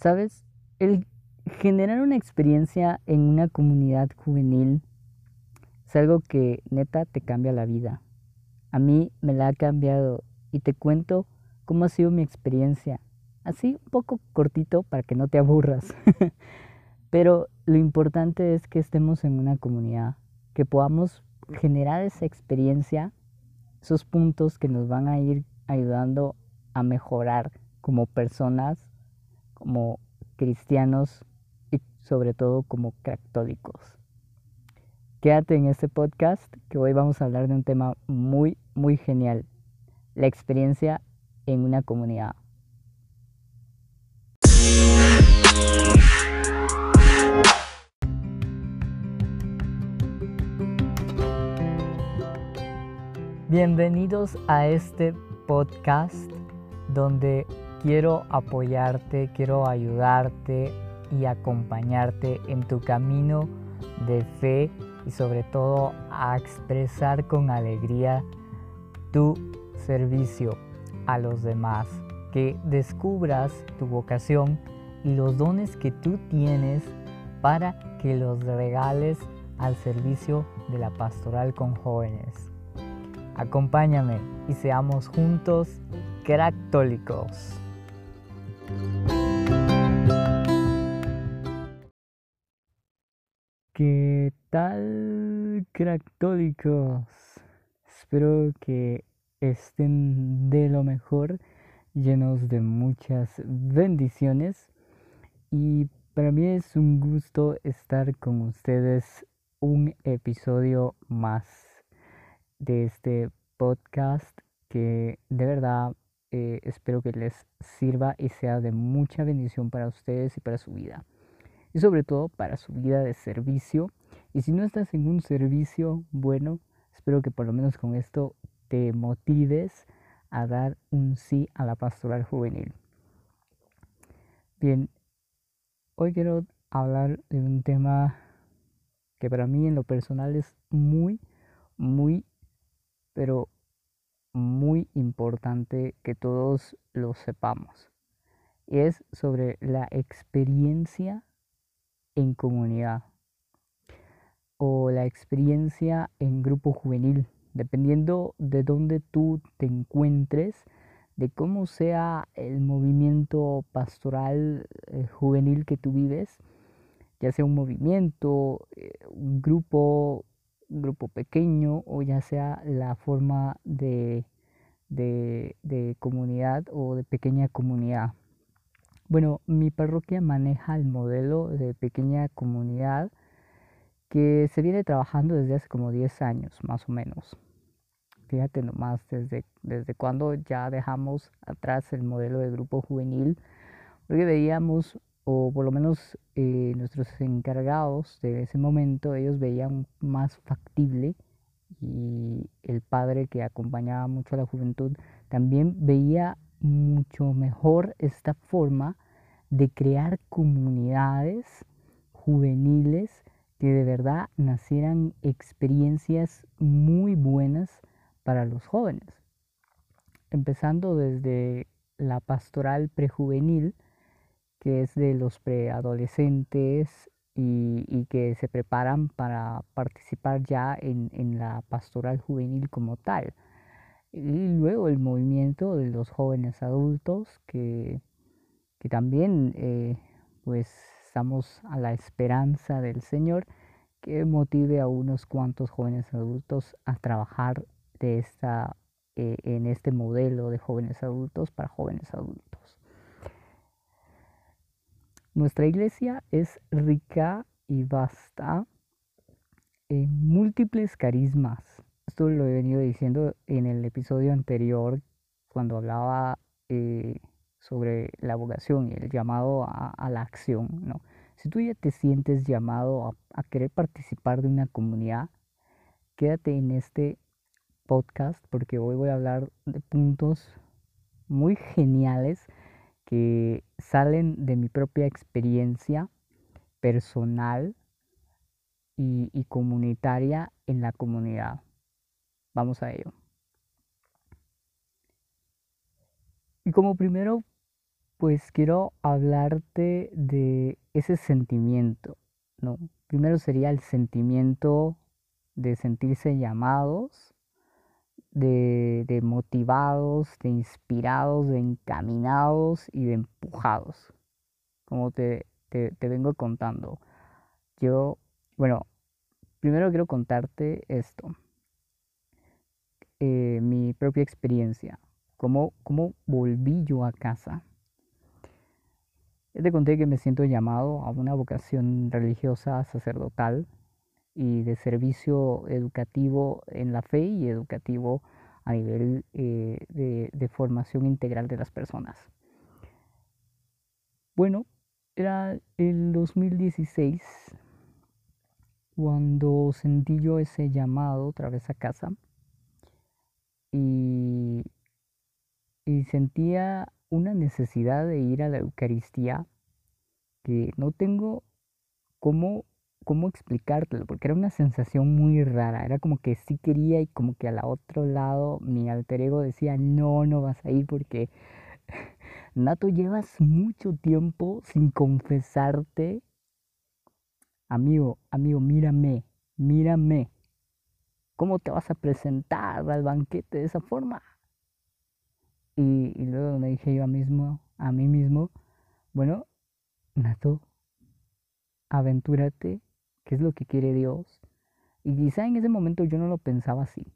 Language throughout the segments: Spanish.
Sabes, el generar una experiencia en una comunidad juvenil es algo que neta te cambia la vida. A mí me la ha cambiado y te cuento cómo ha sido mi experiencia. Así un poco cortito para que no te aburras. Pero lo importante es que estemos en una comunidad, que podamos generar esa experiencia, esos puntos que nos van a ir ayudando a mejorar como personas, como cristianos y sobre todo como católicos. Quédate en este podcast que hoy vamos a hablar de un tema muy, muy genial, la experiencia en una comunidad. Bienvenidos a este podcast donde quiero apoyarte, quiero ayudarte y acompañarte en tu camino de fe y sobre todo a expresar con alegría tu servicio a los demás, que descubras tu vocación y los dones que tú tienes para que los regales al servicio de la pastoral con jóvenes. Acompáñame y seamos juntos católicos. ¿Qué tal, católicos? Espero que estén de lo mejor, llenos de muchas bendiciones. Y para mí es un gusto estar con ustedes un episodio más de este podcast que de verdad eh, espero que les sirva y sea de mucha bendición para ustedes y para su vida. Y sobre todo para su vida de servicio. Y si no estás en un servicio bueno, espero que por lo menos con esto te motives a dar un sí a la pastoral juvenil. Bien, hoy quiero hablar de un tema que para mí en lo personal es muy, muy pero muy importante que todos lo sepamos. Es sobre la experiencia en comunidad o la experiencia en grupo juvenil, dependiendo de dónde tú te encuentres, de cómo sea el movimiento pastoral eh, juvenil que tú vives, ya sea un movimiento, eh, un grupo, grupo pequeño o ya sea la forma de, de, comunidad o de pequeña comunidad. Bueno, mi parroquia maneja el modelo de pequeña comunidad que se viene trabajando desde hace como 10 años, más o menos. Fíjate nomás desde, desde cuando ya dejamos atrás el modelo de grupo juvenil, porque veíamos o por lo menos eh, nuestros encargados de ese momento, ellos veían más factible y el padre que acompañaba mucho a la juventud también veía mucho mejor esta forma de crear comunidades juveniles que de verdad nacieran experiencias muy buenas para los jóvenes. Empezando desde la pastoral prejuvenil, que es de los preadolescentes y, y que se preparan para participar ya en, en, la pastoral juvenil como tal. Y luego el movimiento de los jóvenes adultos que, que también eh, pues estamos a la esperanza del Señor que motive a unos cuantos jóvenes adultos a trabajar de esta, eh, en este modelo de jóvenes adultos para jóvenes adultos. Nuestra iglesia es rica y vasta en múltiples carismas. Esto lo he venido diciendo en el episodio anterior cuando hablaba eh, sobre la vocación y el llamado a, la acción. ¿no? Si tú ya te sientes llamado a, a querer participar de una comunidad, quédate en este podcast porque hoy voy a hablar de puntos muy geniales que salen de mi propia experiencia personal y, comunitaria en la comunidad. Vamos a ello. Y como primero pues quiero hablarte de ese sentimiento, ¿no? Primero sería el sentimiento de sentirse llamados, de, de motivados, de inspirados, de encaminados y de empujados, como te, te, te vengo contando. Yo, bueno, primero quiero contarte esto, eh, mi propia experiencia, cómo, cómo volví yo a casa. Ya te conté que me siento llamado a una vocación religiosa, sacerdotal y de servicio educativo en la fe y educativo a nivel eh, de, de formación integral de las personas. Bueno, era el 2016 cuando sentí yo ese llamado otra vez a casa y, y sentía una necesidad de ir a la Eucaristía que no tengo cómo, cómo explicártelo, porque era una sensación muy rara, era como que sí quería y como que al otro lado mi alter ego decía, no, no vas a ir porque Nato, llevas mucho tiempo sin confesarte. Amigo, amigo, mírame, mírame. ¿Cómo te vas a presentar al banquete de esa forma? Y, luego me dije yo a, mismo, a mí mismo, bueno, Nato, aventúrate, ¿qué es lo que quiere Dios? Y quizá en ese momento yo no lo pensaba así.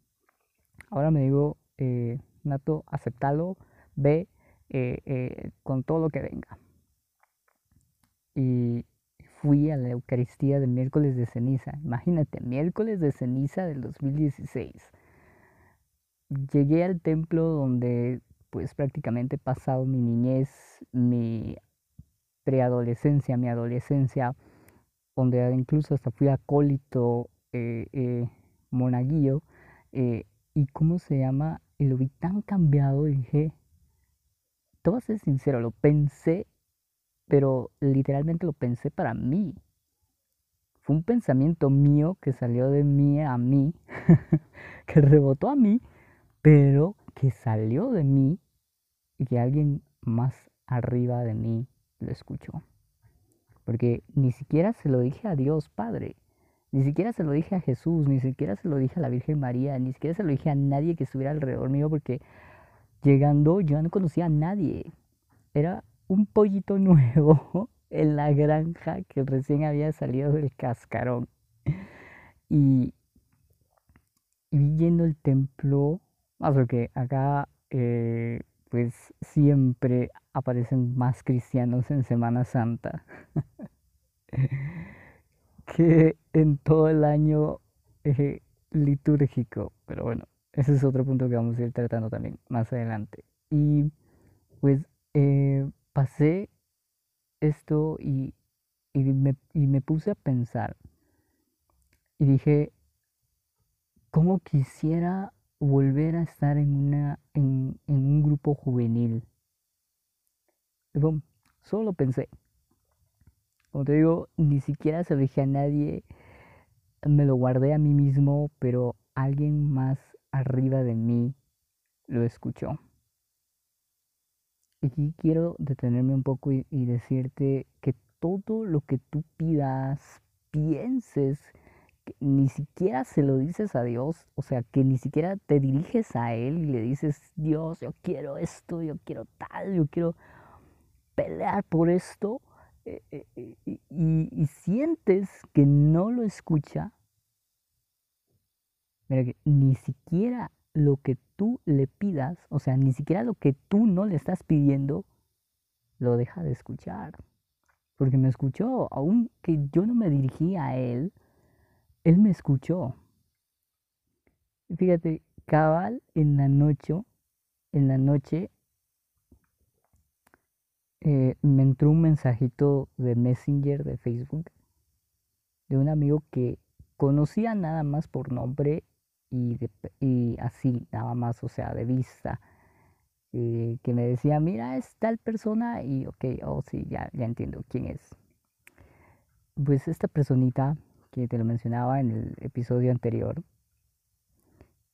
Ahora me digo, eh, Nato, aceptalo, ve eh, eh, con todo lo que venga. Y fui a la Eucaristía del miércoles de ceniza. Imagínate, miércoles de ceniza del 2016. Llegué al templo donde pues prácticamente he pasado mi niñez, mi preadolescencia, mi adolescencia, donde incluso hasta fui acólito, eh, eh, monaguillo, eh, y cómo se llama, y lo vi tan cambiado, dije, te voy a ser sincero, lo pensé, pero literalmente lo pensé para mí. Fue un pensamiento mío que salió de mí a mí, que rebotó a mí, pero que salió de mí y que alguien más arriba de mí lo escuchó. Porque ni siquiera se lo dije a Dios Padre, ni siquiera se lo dije a Jesús, ni siquiera se lo dije a la Virgen María, ni siquiera se lo dije a nadie que estuviera alrededor mío, porque llegando yo no conocía a nadie. Era un pollito nuevo en la granja que recién había salido del cascarón. Y, y yendo al templo, más que acá eh, pues siempre aparecen más cristianos en Semana Santa que en todo el año eh, litúrgico. Pero bueno, ese es otro punto que vamos a ir tratando también más adelante. Y pues eh, pasé esto y, y, me, y me puse a pensar y dije, ¿cómo quisiera volver a estar en, una, en, un grupo juvenil. solo pensé. Como te digo, ni siquiera se lo dije a nadie, me lo guardé a mí mismo, pero alguien más arriba de mí lo escuchó. Y aquí quiero detenerme un poco y decirte que todo lo que tú pidas, pienses, ni siquiera se lo dices a Dios, o sea, que ni siquiera te diriges a Él y le dices, Dios, yo quiero esto, yo quiero tal, yo quiero pelear por esto, eh, eh, eh, y, y, sientes que no lo escucha, mira que ni siquiera lo que tú le pidas, o sea, ni siquiera lo que tú no le estás pidiendo, lo deja de escuchar. Porque me escuchó, aunque yo no me dirigía a Él, él me escuchó. Fíjate, cabal en la noche, en la noche eh, me entró un mensajito de Messenger de Facebook de un amigo que conocía nada más por nombre y, y así, nada más, o sea, de vista. Eh, que me decía, mira, es tal persona y ok, oh sí, ya, ya entiendo quién es. Pues esta personita que te lo mencionaba en el episodio anterior,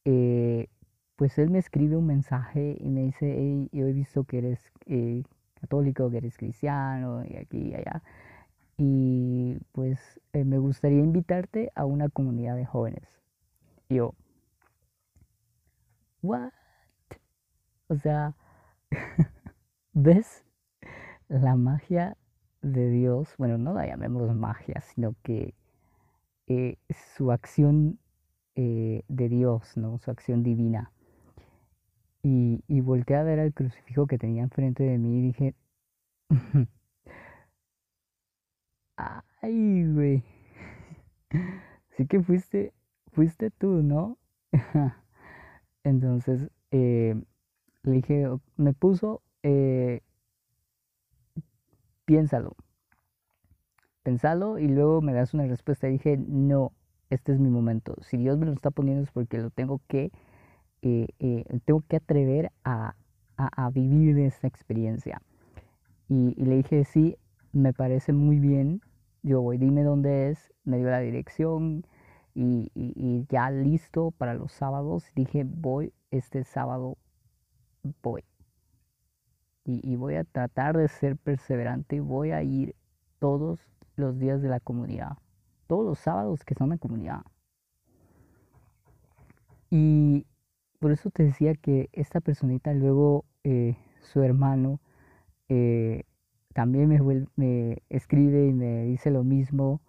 eh, pues él me escribe un mensaje y me dice, hey, yo he visto que eres, católico, que eres cristiano, y aquí y allá. Y pues eh, me gustaría invitarte a una comunidad de jóvenes. Y yo, ¿what? O sea, ¿ves la magia de Dios? Bueno, no la llamemos magia, sino que eh, su acción eh, de Dios, ¿no? Su acción divina. Y, y volteé a ver al crucifijo que tenía enfrente de mí y dije, ay, güey. Sí que fuiste, fuiste tú, ¿no? Entonces, eh, le dije, me puso, eh, piénsalo, pensalo y luego me das una respuesta. Y dije, no, este es mi momento. Si Dios me lo está poniendo es porque lo tengo que, eh, eh, tengo que atrever a, a, vivir esta experiencia. Y, le dije, sí, me parece muy bien, yo voy, dime dónde es, me dio la dirección y, ya listo para los sábados. Dije, voy este sábado, voy. Y, voy a tratar de ser perseverante voy a ir todos los días de la comunidad todos los sábados que son la comunidad. Y por eso te decía que esta personita luego, eh, su hermano, eh, también me, me, escribe y me dice lo mismo.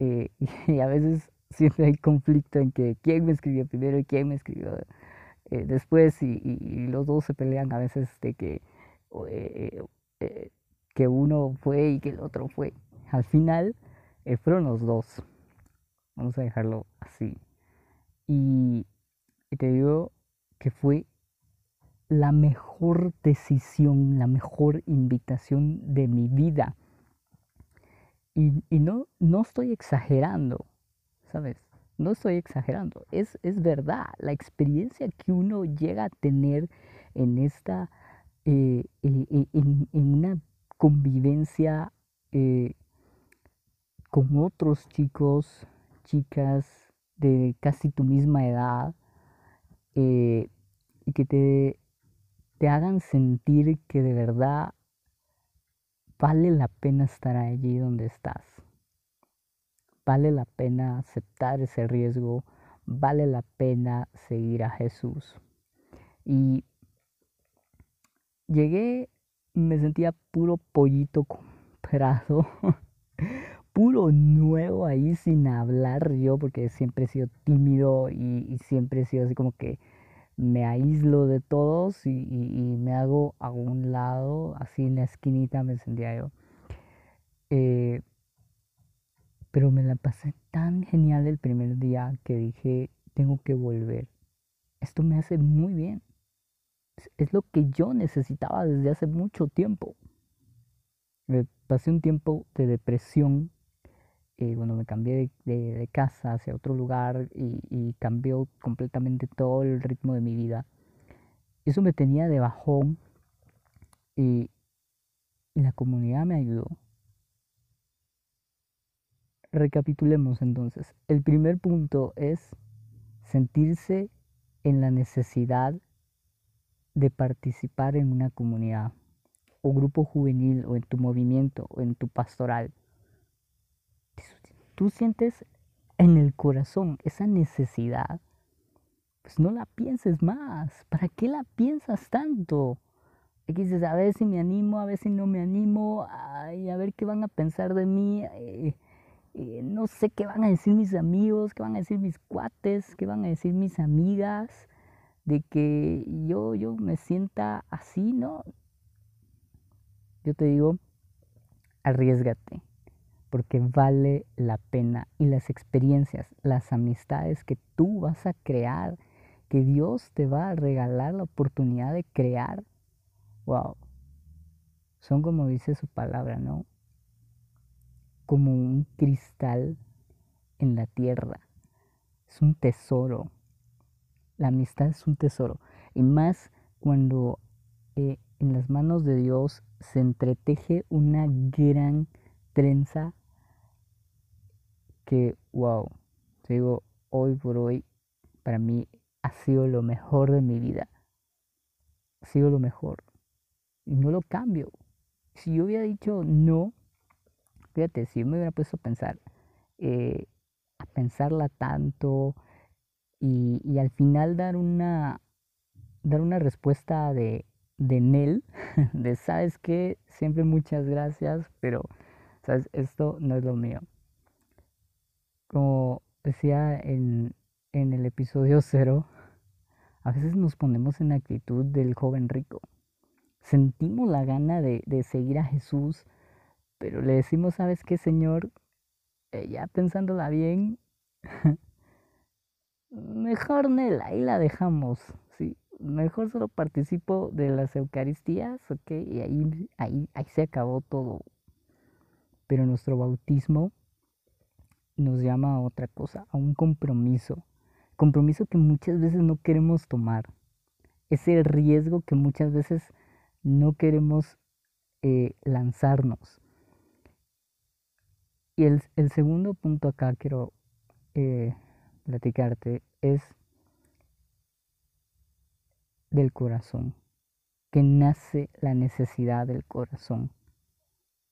Eh, y a veces siempre hay conflicto en que quién me escribió primero y quién me escribió después. Y, los dos se pelean a veces de que, que uno fue y que el otro fue. Al final fueron los dos. Vamos a dejarlo así. Y, te digo que fue la mejor decisión, la mejor invitación de mi vida. Y, y, no, no estoy exagerando, ¿sabes? No estoy exagerando. Es, es verdad, la experiencia que uno llega a tener en esta, eh, eh, en, en, una convivencia con otros chicos, chicas de casi tu misma edad eh, y que te, te hagan sentir que de verdad vale la pena estar allí donde estás. Vale la pena aceptar ese riesgo, vale la pena seguir a Jesús. Y llegué, me sentía puro pollito comprado puro nuevo ahí sin hablar yo, porque siempre he sido tímido y, siempre he sido así como que me aíslo de todos y, me hago a un lado, así en la esquinita me sentía yo. Eh, pero me la pasé tan genial el primer día que dije, tengo que volver. Esto me hace muy bien. Es lo que yo necesitaba desde hace mucho tiempo. Me pasé un tiempo de depresión eh, bueno, me cambié de, casa hacia otro lugar y, cambió completamente todo el ritmo de mi vida. Eso me tenía de bajón y, y la comunidad me ayudó. Recapitulemos entonces. El primer punto es sentirse en la necesidad de participar en una comunidad o grupo juvenil o en tu movimiento o en tu pastoral tú sientes en el corazón esa necesidad, pues no la pienses más. ¿Para qué la piensas tanto? Y dices, a ver si me animo, a ver si no me animo, ay, a ver qué van a pensar de mí, eh, eh, no sé qué van a decir mis amigos, qué van a decir mis cuates, qué van a decir mis amigas, de que yo, yo me sienta así, ¿no? Yo te digo, arriesgate porque vale la pena. Y las experiencias, las amistades que tú vas a crear, que Dios te va a regalar la oportunidad de crear, wow, son como dice su palabra, ¿no? Como un cristal en la tierra. Es un tesoro. La amistad es un tesoro. Y más cuando eh, en las manos de Dios se entreteje una gran trenza que, wow, digo, hoy por hoy, para mí ha sido lo mejor de mi vida. Ha sido lo mejor. Y no lo cambio. si yo hubiera dicho no, fíjate, si yo me hubiera puesto a pensar, eh, a pensarla tanto y, y, al final dar una, dar una respuesta de, de Nel, de sabes que siempre muchas gracias, pero sabes, esto no es lo mío. Como decía en, en el episodio cero, a veces nos ponemos en actitud del joven rico. Sentimos la gana de, de seguir a Jesús, pero le decimos, ¿sabes qué, Señor? Eh, ya pensándola bien, mejor Nel, ahí la dejamos, ¿sí? Mejor solo participo de las Eucaristías, ¿ok? Y ahí, ahí, ahí se acabó todo. Pero nuestro bautismo nos llama a otra cosa, a un compromiso. Compromiso que muchas veces no queremos tomar. Ese riesgo que muchas veces no queremos eh, lanzarnos. Y el, el, segundo punto acá quiero eh, platicarte es del corazón, que nace la necesidad del corazón,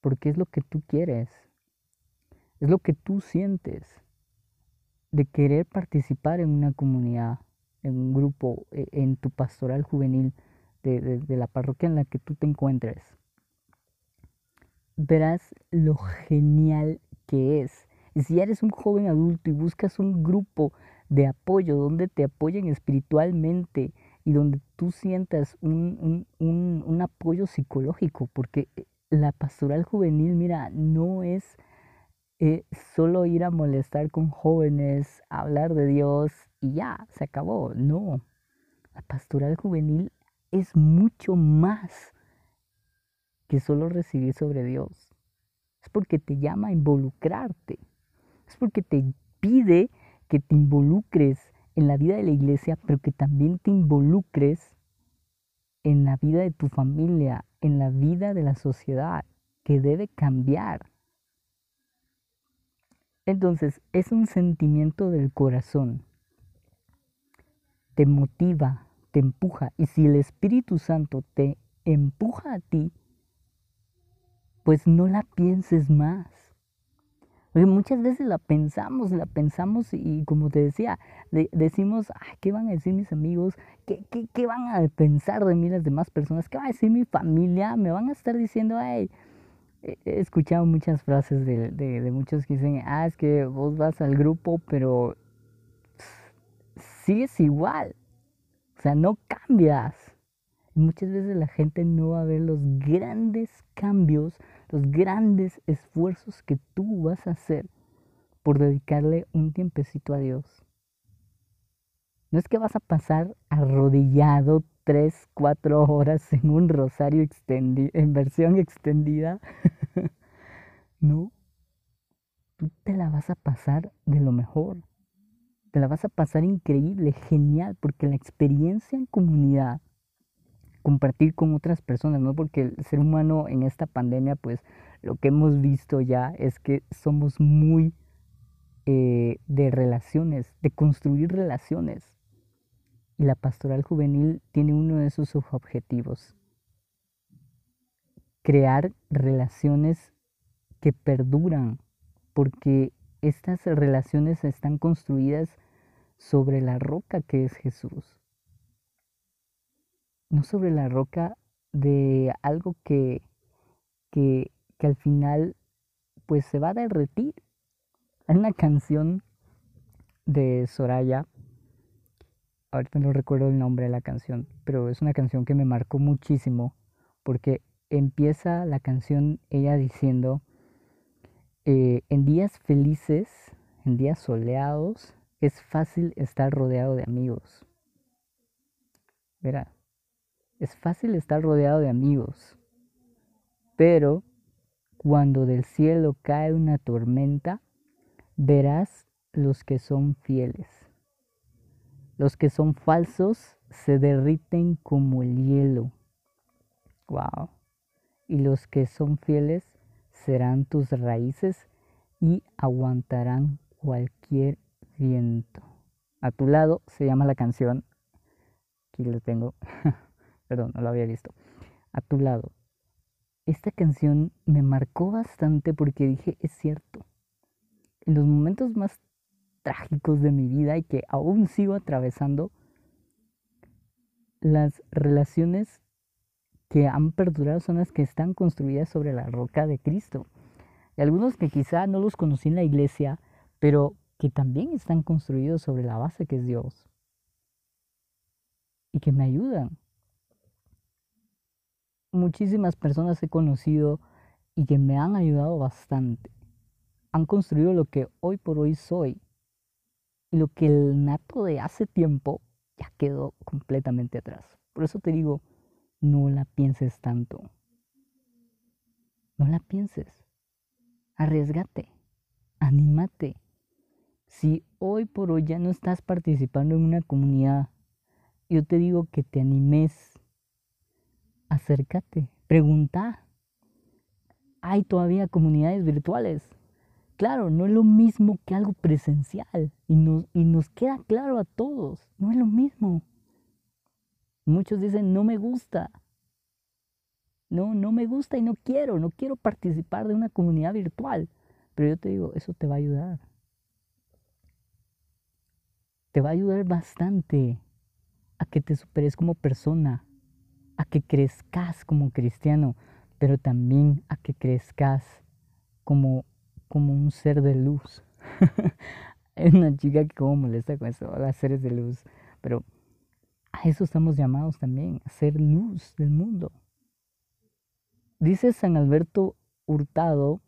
porque es lo que tú quieres, es lo que tú sientes de querer participar en una comunidad, en un grupo, e, en tu pastoral juvenil de, de, la parroquia en la que tú te encuentres. Verás lo genial que es. Y si eres un joven adulto y buscas un grupo de apoyo donde te apoyen espiritualmente y donde tú sientas un, un, un, un apoyo psicológico, porque la pastoral juvenil, mira, no es eh, solo ir a molestar con jóvenes, hablar de Dios y ya, se acabó. No, la pastoral juvenil es mucho más que solo recibir sobre Dios. Es porque te llama a involucrarte. Es porque te pide que te involucres en la vida de la iglesia, pero que también te involucres en la vida de tu familia, en la vida de la sociedad, que debe cambiar. Entonces, es un sentimiento del corazón. Te motiva, te empuja. Y si el Espíritu Santo te empuja a ti, pues no la pienses más. Porque muchas veces la pensamos, la pensamos y como te decía, decimos, ¿qué van a decir mis amigos? ¿Qué, ¿Qué, qué, van a pensar de mí las demás personas? ¿Qué va a decir mi familia? Me van a estar diciendo, ay, he escuchado muchas frases de, de, de, muchos que dicen, ah, es que vos vas al grupo, pero sigues igual. O sea, no cambias. Y muchas veces la gente no va a ver los grandes cambios, los grandes esfuerzos que tú vas a hacer por dedicarle un tiempecito a Dios. No es que vas a pasar arrodillado tres, cuatro horas en un rosario extendido, en versión extendida. no. Tú te la vas a pasar de lo mejor. Te la vas a pasar increíble, genial, porque la experiencia en comunidad, compartir con otras personas, ¿no? Porque el ser humano en esta pandemia, pues lo que hemos visto ya es que somos muy eh, de relaciones, de construir relaciones. Y la pastoral juvenil tiene uno de sus objetivos. Crear relaciones que perduran, porque estas relaciones están construidas sobre la roca que es Jesús. No sobre la roca de algo que, que, que al final pues se va a derretir. Hay una canción de Soraya ahorita no recuerdo el nombre de la canción, pero es una canción que me marcó muchísimo porque empieza la canción ella diciendo, eh, en días felices, en días soleados, es fácil estar rodeado de amigos. Verá, es fácil estar rodeado de amigos, pero cuando del cielo cae una tormenta, verás los que son fieles. Los que son falsos se derriten como el hielo. Wow. Y los que son fieles serán tus raíces y aguantarán cualquier viento. A tu lado se llama la canción. Aquí lo tengo. Perdón, no lo había visto. A tu lado. esta canción me marcó bastante porque dije, es cierto, en los momentos más trágicos de mi vida y que aún sigo atravesando, las relaciones que han perdurado son las que están construidas sobre la roca de Cristo. Y algunos que quizá no los conocí en la iglesia, pero que también están construidos sobre la base que es Dios. Y que me ayudan. Muchísimas personas he conocido y que me han ayudado bastante. Han construido lo que hoy por hoy soy. Lo que el nato de hace tiempo ya quedó completamente atrás. Por eso te digo, no la pienses tanto. No la pienses. Arriesgate. Anímate. Si hoy por hoy ya no estás participando en una comunidad, yo te digo que te animes. Acércate. Pregunta. Hay todavía comunidades virtuales. Claro, no es lo mismo que algo presencial. Y nos, y nos queda claro a todos. No es lo mismo. Muchos dicen, no me gusta. No, no me gusta y no quiero, no quiero participar de una comunidad virtual. Pero yo te digo, eso te va a ayudar. Te va a ayudar bastante a que te superes como persona, a que crezcas como cristiano, pero también a que crezcas como, como un ser de luz. Hay una chica que como molesta con eso, las seres de luz, pero a eso estamos llamados también, a ser luz del mundo. Dice San Alberto Hurtado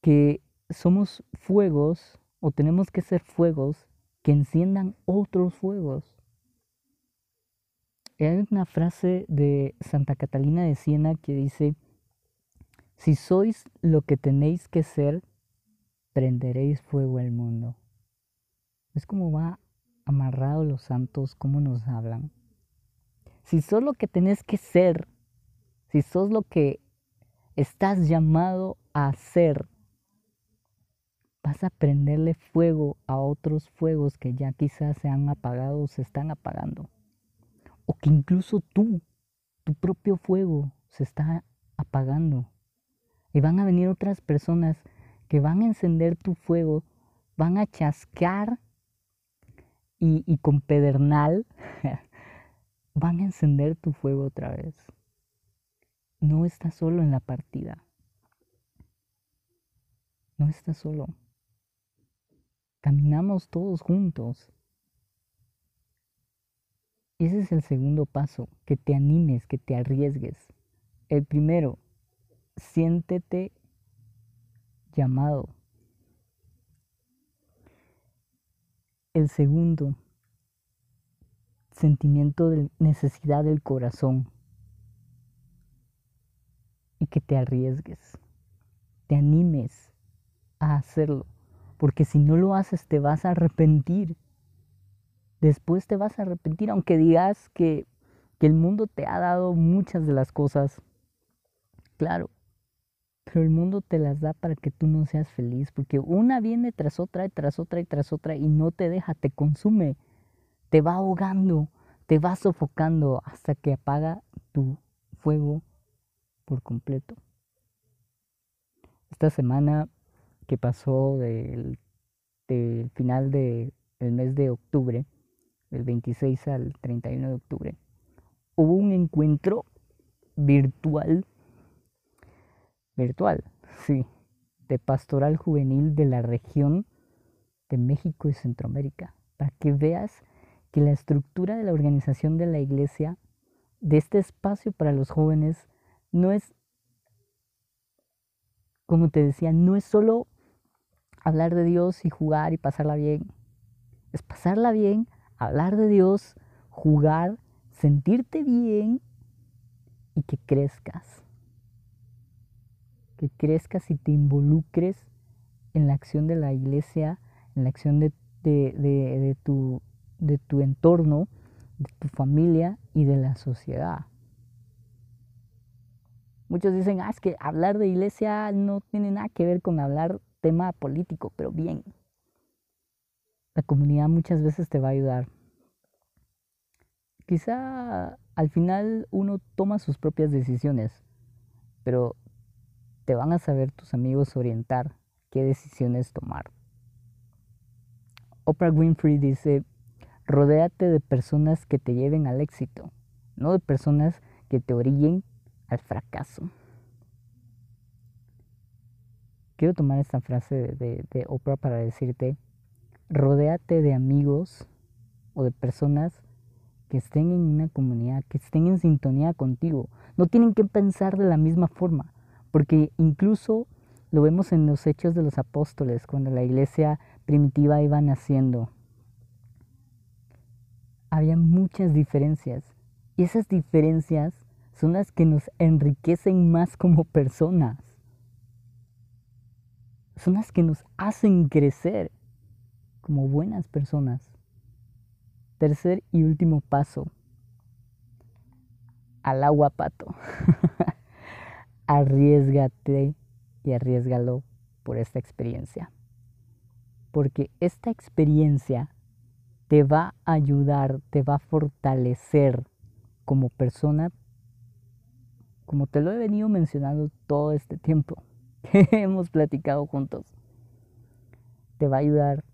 que somos fuegos o tenemos que ser fuegos que enciendan otros fuegos. Hay una frase de Santa Catalina de Siena que dice, si sois lo que tenéis que ser, prenderéis fuego al mundo. Es como va amarrado los santos, cómo nos hablan. Si sos lo que tenés que ser, si sos lo que estás llamado a ser, vas a prenderle fuego a otros fuegos que ya quizás se han apagado o se están apagando. O que incluso tú, tu propio fuego, se está apagando. Y van a venir otras personas que van a encender tu fuego, van a chasquear y, con pedernal van a encender tu fuego otra vez. No estás solo en la partida. No estás solo. Caminamos todos juntos. Ese es el segundo paso, que te animes, que te arriesgues. El primero, siéntete llamado. El segundo, sentimiento de necesidad del corazón. Y que te arriesgues, te animes a hacerlo. Porque si no lo haces te vas a arrepentir. Después te vas a arrepentir, aunque digas que, que el mundo te ha dado muchas de las cosas. Claro, pero el mundo te las da para que tú no seas feliz, porque una viene tras otra y tras otra y tras otra y no te deja, te consume, te va ahogando, te va sofocando hasta que apaga tu fuego por completo. Esta semana que pasó del, final del mes de octubre, del 26 al 31 de octubre, hubo un encuentro virtual virtual, sí, de pastoral juvenil de la región de México y Centroamérica, para que veas que la estructura de la organización de la iglesia, de este espacio para los jóvenes, no es, como te decía, no es solo hablar de Dios y jugar y pasarla bien, es pasarla bien, hablar de Dios, jugar, sentirte bien y que crezcas que crezcas y te involucres en la acción de la iglesia, en la acción de, tu, de tu entorno, de tu familia y de la sociedad. Muchos dicen, ah, es que hablar de iglesia no tiene nada que ver con hablar tema político, pero bien. La comunidad muchas veces te va a ayudar. Quizá al final uno toma sus propias decisiones, pero te van a saber tus amigos orientar qué decisiones tomar. Oprah Winfrey dice, rodéate de personas que te lleven al éxito, no de personas que te orillen al fracaso. Quiero tomar esta frase de, Oprah para decirte, rodéate de amigos o de personas que estén en una comunidad, que estén en sintonía contigo. No tienen que pensar de la misma forma, porque incluso lo vemos en los hechos de los apóstoles, cuando la iglesia primitiva iba naciendo. Había muchas diferencias y esas diferencias son las que nos enriquecen más como personas. Son las que nos hacen crecer como buenas personas. Tercer y último paso. Al agua, pato. Arriesgate y arriesgalo por esta experiencia. Porque esta experiencia te va a ayudar, te va a fortalecer como persona, como te lo he venido mencionando todo este tiempo que hemos platicado juntos. Te va a ayudar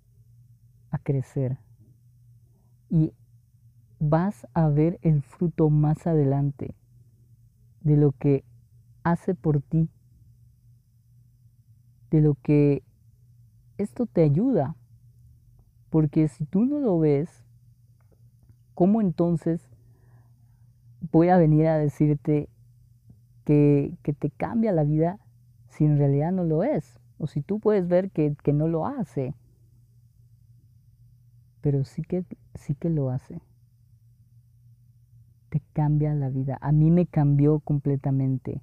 a crecer, y vas a ver el fruto más adelante de lo que hace por ti, de lo que esto te ayuda. Porque si tú no lo ves, ¿cómo entonces voy a venir a decirte que, te cambia la vida si en realidad no lo es? O si tú puedes ver que, que no lo hace pero sí que, sí que lo hace. Te cambia la vida. A mí me cambió completamente.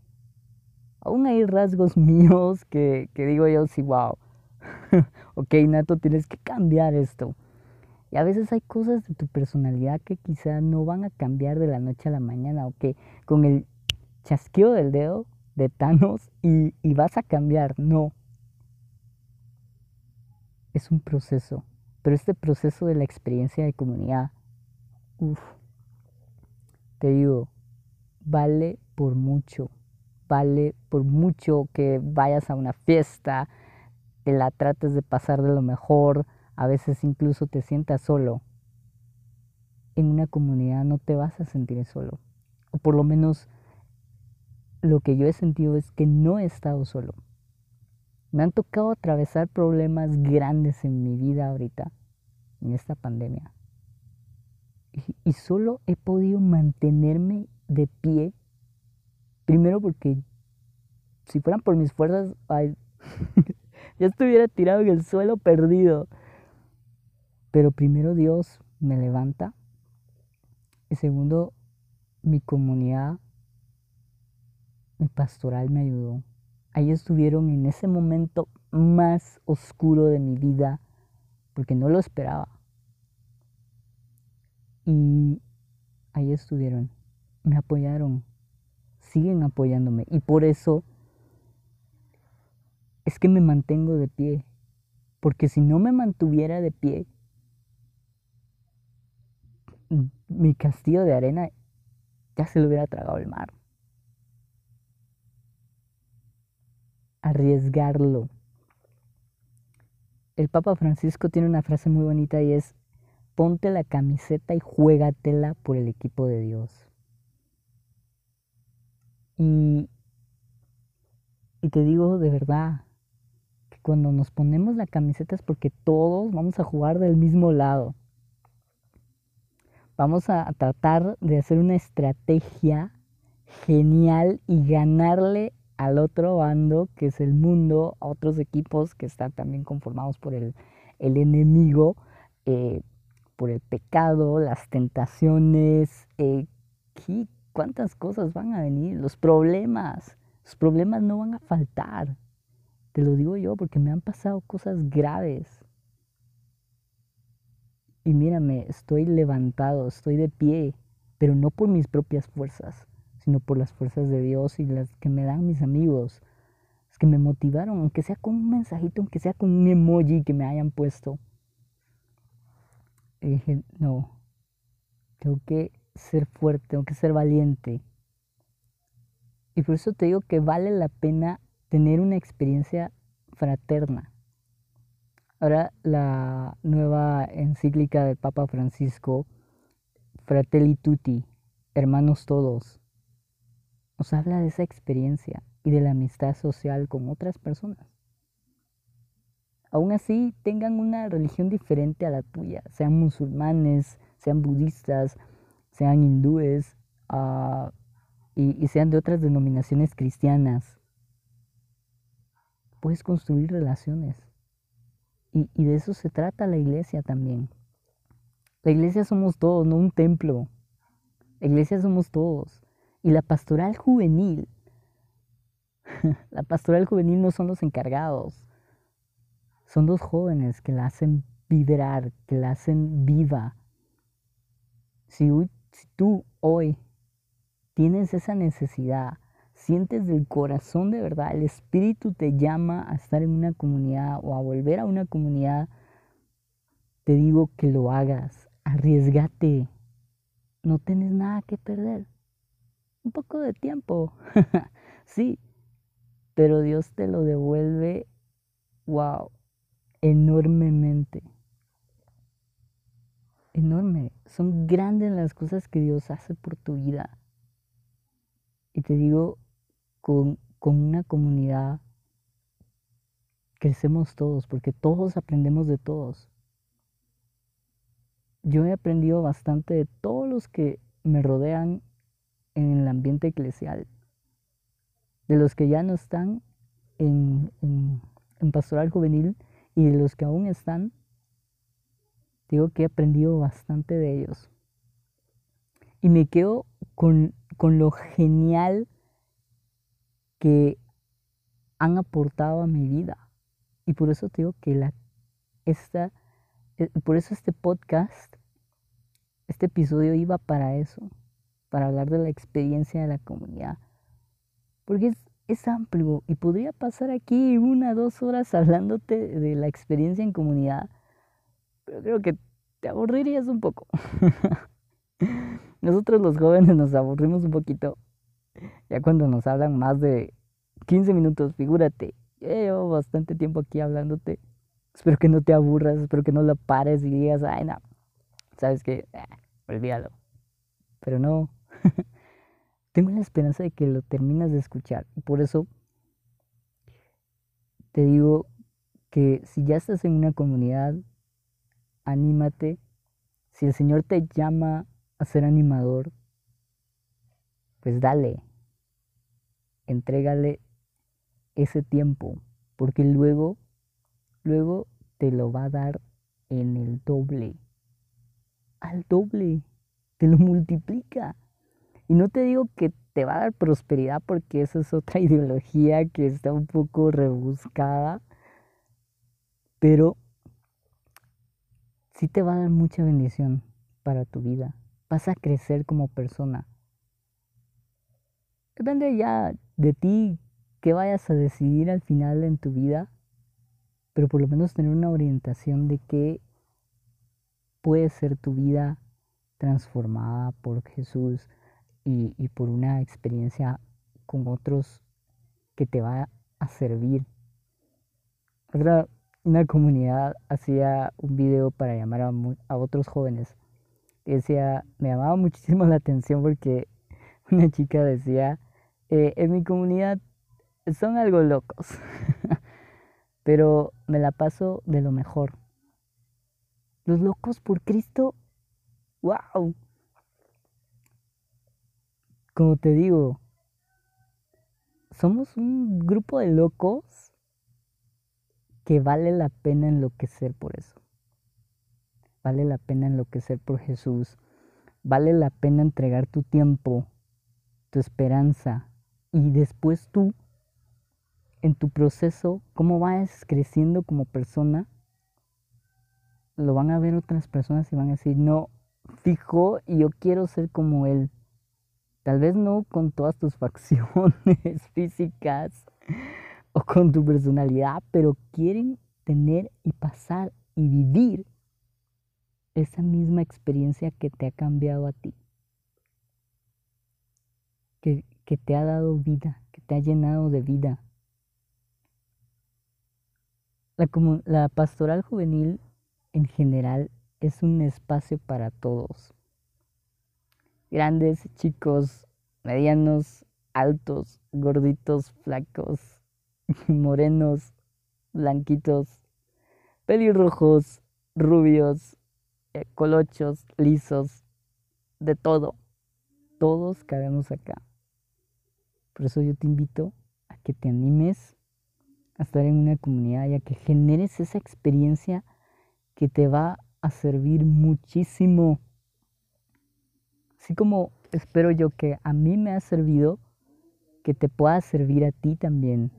Aún hay rasgos míos que, que digo yo, sí, wow. ok, Nato, tienes que cambiar esto. Y a veces hay cosas de tu personalidad que quizá no van a cambiar de la noche a la mañana, o que con el chasqueo del dedo de Thanos y, y vas a cambiar. No. Es un proceso. Pero este proceso de la experiencia de comunidad, uff, te digo, vale por mucho, vale por mucho que vayas a una fiesta, te la trates de pasar de lo mejor, a veces incluso te sientas solo. En una comunidad no te vas a sentir solo. O por lo menos lo que yo he sentido es que no he estado solo. Me han tocado atravesar problemas grandes en mi vida ahorita, en esta pandemia. Y, solo he podido mantenerme de pie. Primero porque si fueran por mis fuerzas, ya estuviera tirado en el suelo perdido. Pero primero Dios me levanta. Y segundo, mi comunidad, mi pastoral me ayudó ahí estuvieron en ese momento más oscuro de mi vida, porque no lo esperaba. Y ahí estuvieron, me apoyaron, siguen apoyándome. Y por eso es que me mantengo de pie, porque si no me mantuviera de pie, mi castillo de arena ya se lo hubiera tragado el mar. arriesgarlo. El Papa Francisco tiene una frase muy bonita y es, ponte la camiseta y juégatela por el equipo de Dios. Y, y te digo de verdad, que cuando nos ponemos la camiseta es porque todos vamos a jugar del mismo lado. Vamos a tratar de hacer una estrategia genial y ganarle al otro bando, que es el mundo, a otros equipos que están también conformados por el, enemigo, eh, por el pecado, las tentaciones, eh, cuántas cosas van a venir, los problemas, los problemas no van a faltar. Te lo digo yo porque me han pasado cosas graves. Y mírame, estoy levantado, estoy de pie, pero no por mis propias fuerzas, sino por las fuerzas de Dios y las que me dan mis amigos, es que me motivaron, aunque sea con un mensajito, aunque sea con un emoji que me hayan puesto. Y dije, no, tengo que ser fuerte, tengo que ser valiente. Y por eso te digo que vale la pena tener una experiencia fraterna. Ahora la nueva encíclica del Papa Francisco, Fratelli Tutti, hermanos todos, nos habla de esa experiencia y de la amistad social con otras personas. Aún así, tengan una religión diferente a la tuya, sean musulmanes, sean budistas, sean hindúes uh, y, sean de otras denominaciones cristianas. Puedes construir relaciones. Y, de eso se trata la iglesia también. La iglesia somos todos, no un templo. La iglesia somos todos. Y la pastoral juvenil, la pastoral juvenil no son los encargados. Son dos jóvenes que la hacen vibrar, que la hacen viva. Si, si tú hoy tienes esa necesidad, sientes del corazón de verdad, el Espíritu te llama a estar en una comunidad o a volver a una comunidad, te digo que lo hagas, arriesgate, no tienes nada que perder. Un poco de tiempo, sí, pero Dios te lo devuelve, wow, enormemente. Enorme. Son grandes las cosas que Dios hace por tu vida. Y te digo, con, con una comunidad crecemos todos, porque todos aprendemos de todos. Yo he aprendido bastante de todos los que me rodean en el ambiente eclesial, de los que ya no están en, en, en pastoral juvenil y de los que aún están, digo que he aprendido bastante de ellos. Y me quedo con, con lo genial que han aportado a mi vida. Y por eso digo que la, esta, eh, por eso este podcast, este episodio iba para eso, para hablar de la experiencia de la comunidad. Porque es, es amplio y podría pasar aquí una, dos horas hablándote de la experiencia en comunidad, pero creo que te aburrirías un poco. Nosotros los jóvenes nos aburrimos un poquito ya cuando nos hablan más de 15 minutos, figúrate, ya llevo bastante tiempo aquí hablándote. Espero que no te aburras, espero que no lo pares y digas, ay, no, sabes que, eh, olvídalo. Pero no, tengo la esperanza de que lo terminas de escuchar. Por eso te digo que si ya estás en una comunidad, anímate. Si el Señor te llama a ser animador, pues dale, entrégale ese tiempo, porque luego, luego te lo va a dar en el doble, al doble, te lo multiplica. Y no te digo que te va a dar prosperidad porque esa es otra ideología que está un poco rebuscada, pero sí te va a dar mucha bendición para tu vida. Vas a crecer como persona. Depende ya de ti qué vayas a decidir al final en tu vida, pero por lo menos tener una orientación de qué puede ser tu vida transformada por Jesús, y, por una experiencia con otros que te va a servir. Otra, una comunidad hacía un video para llamar a, a otros jóvenes. decía, me llamaba muchísimo la atención porque una chica decía, eh, en mi comunidad son algo locos, pero me la paso de lo mejor. Los locos por Cristo, wow, como te digo, somos un grupo de locos que vale la pena enloquecer por eso. Vale la pena enloquecer por Jesús. Vale la pena entregar tu tiempo, tu esperanza y después tú, en tu proceso, cómo vas creciendo como persona, lo van a ver otras personas y van a decir, no, fijo, y yo quiero ser como Él. Tal vez no con todas tus facciones físicas o con tu personalidad, pero quieren tener y pasar y vivir esa misma experiencia que te ha cambiado a ti. Que, que te ha dado vida, que te ha llenado de vida. La, la pastoral juvenil en general es un espacio para todos. Grandes, chicos, medianos, altos, gorditos, flacos, morenos, blanquitos, pelirrojos, rubios, eh, colochos, lisos, de todo. Todos cabemos acá. Por eso yo te invito a que te animes a estar en una comunidad y a que generes esa experiencia que te va a servir muchísimo. Así como espero yo que a mí me ha servido, que te pueda servir a ti también.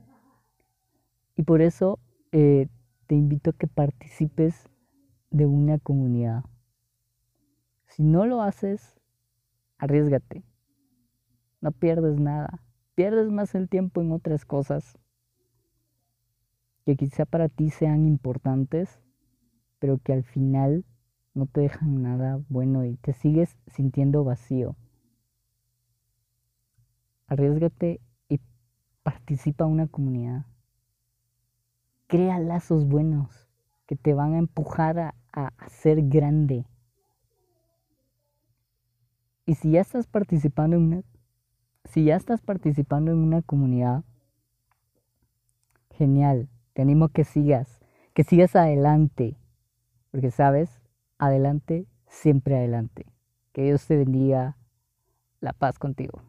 Y por eso eh, te invito a que participes de una comunidad. Si no lo haces, arriesgate. No pierdes nada. Pierdes más el tiempo en otras cosas que quizá para ti sean importantes, pero que al final no te dejan nada bueno y te sigues sintiendo vacío. Arriesgate y participa en una comunidad. Crea lazos buenos que te van a empujar a, a ser grande. Y si ya estás participando en una si ya estás participando en una comunidad, genial, te animo que sigas, que sigas adelante, porque sabes, adelante, siempre adelante. Que Dios te bendiga, la paz contigo.